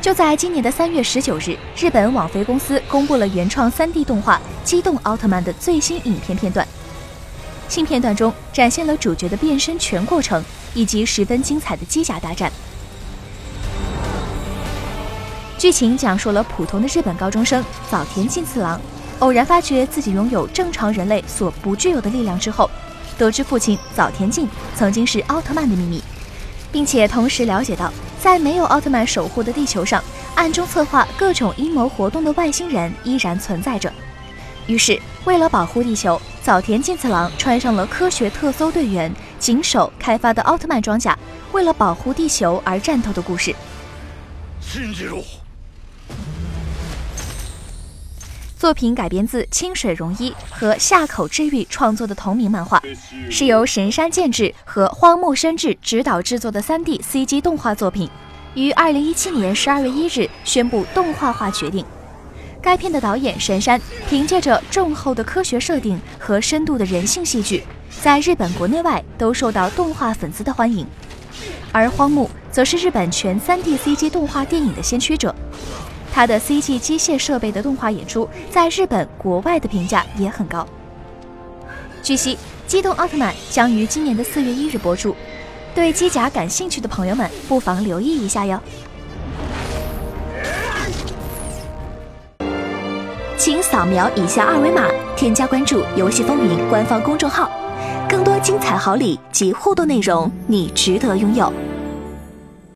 就在今年的三月十九日，日本网飞公司公布了原创 3D 动画《机动奥特曼》的最新影片片段。新片段中展现了主角的变身全过程，以及十分精彩的机甲大战。剧情讲述了普通的日本高中生早田进次郎，偶然发觉自己拥有正常人类所不具有的力量之后，得知父亲早田进曾经是奥特曼的秘密，并且同时了解到。在没有奥特曼守护的地球上，暗中策划各种阴谋活动的外星人依然存在着。于是，为了保护地球，早田健次郎穿上了科学特搜队员井守开发的奥特曼装甲，为了保护地球而战斗的故事。新记录作品改编自清水荣一和夏口治愈创作的同名漫画，是由神山健治和荒木伸治执导制作的 3D CG 动画作品，于2017年12月1日宣布动画化决定。该片的导演神山凭借着重厚的科学设定和深度的人性戏剧，在日本国内外都受到动画粉丝的欢迎，而荒木则是日本全 3D CG 动画电影的先驱者。他的 CG 机械设备的动画演出，在日本国外的评价也很高。据悉，《机动奥特曼》将于今年的四月一日播出，对机甲感兴趣的朋友们不妨留意一下哟。请扫描以下二维码，添加关注“游戏风云”官方公众号，更多精彩好礼及互动内容，你值得拥有。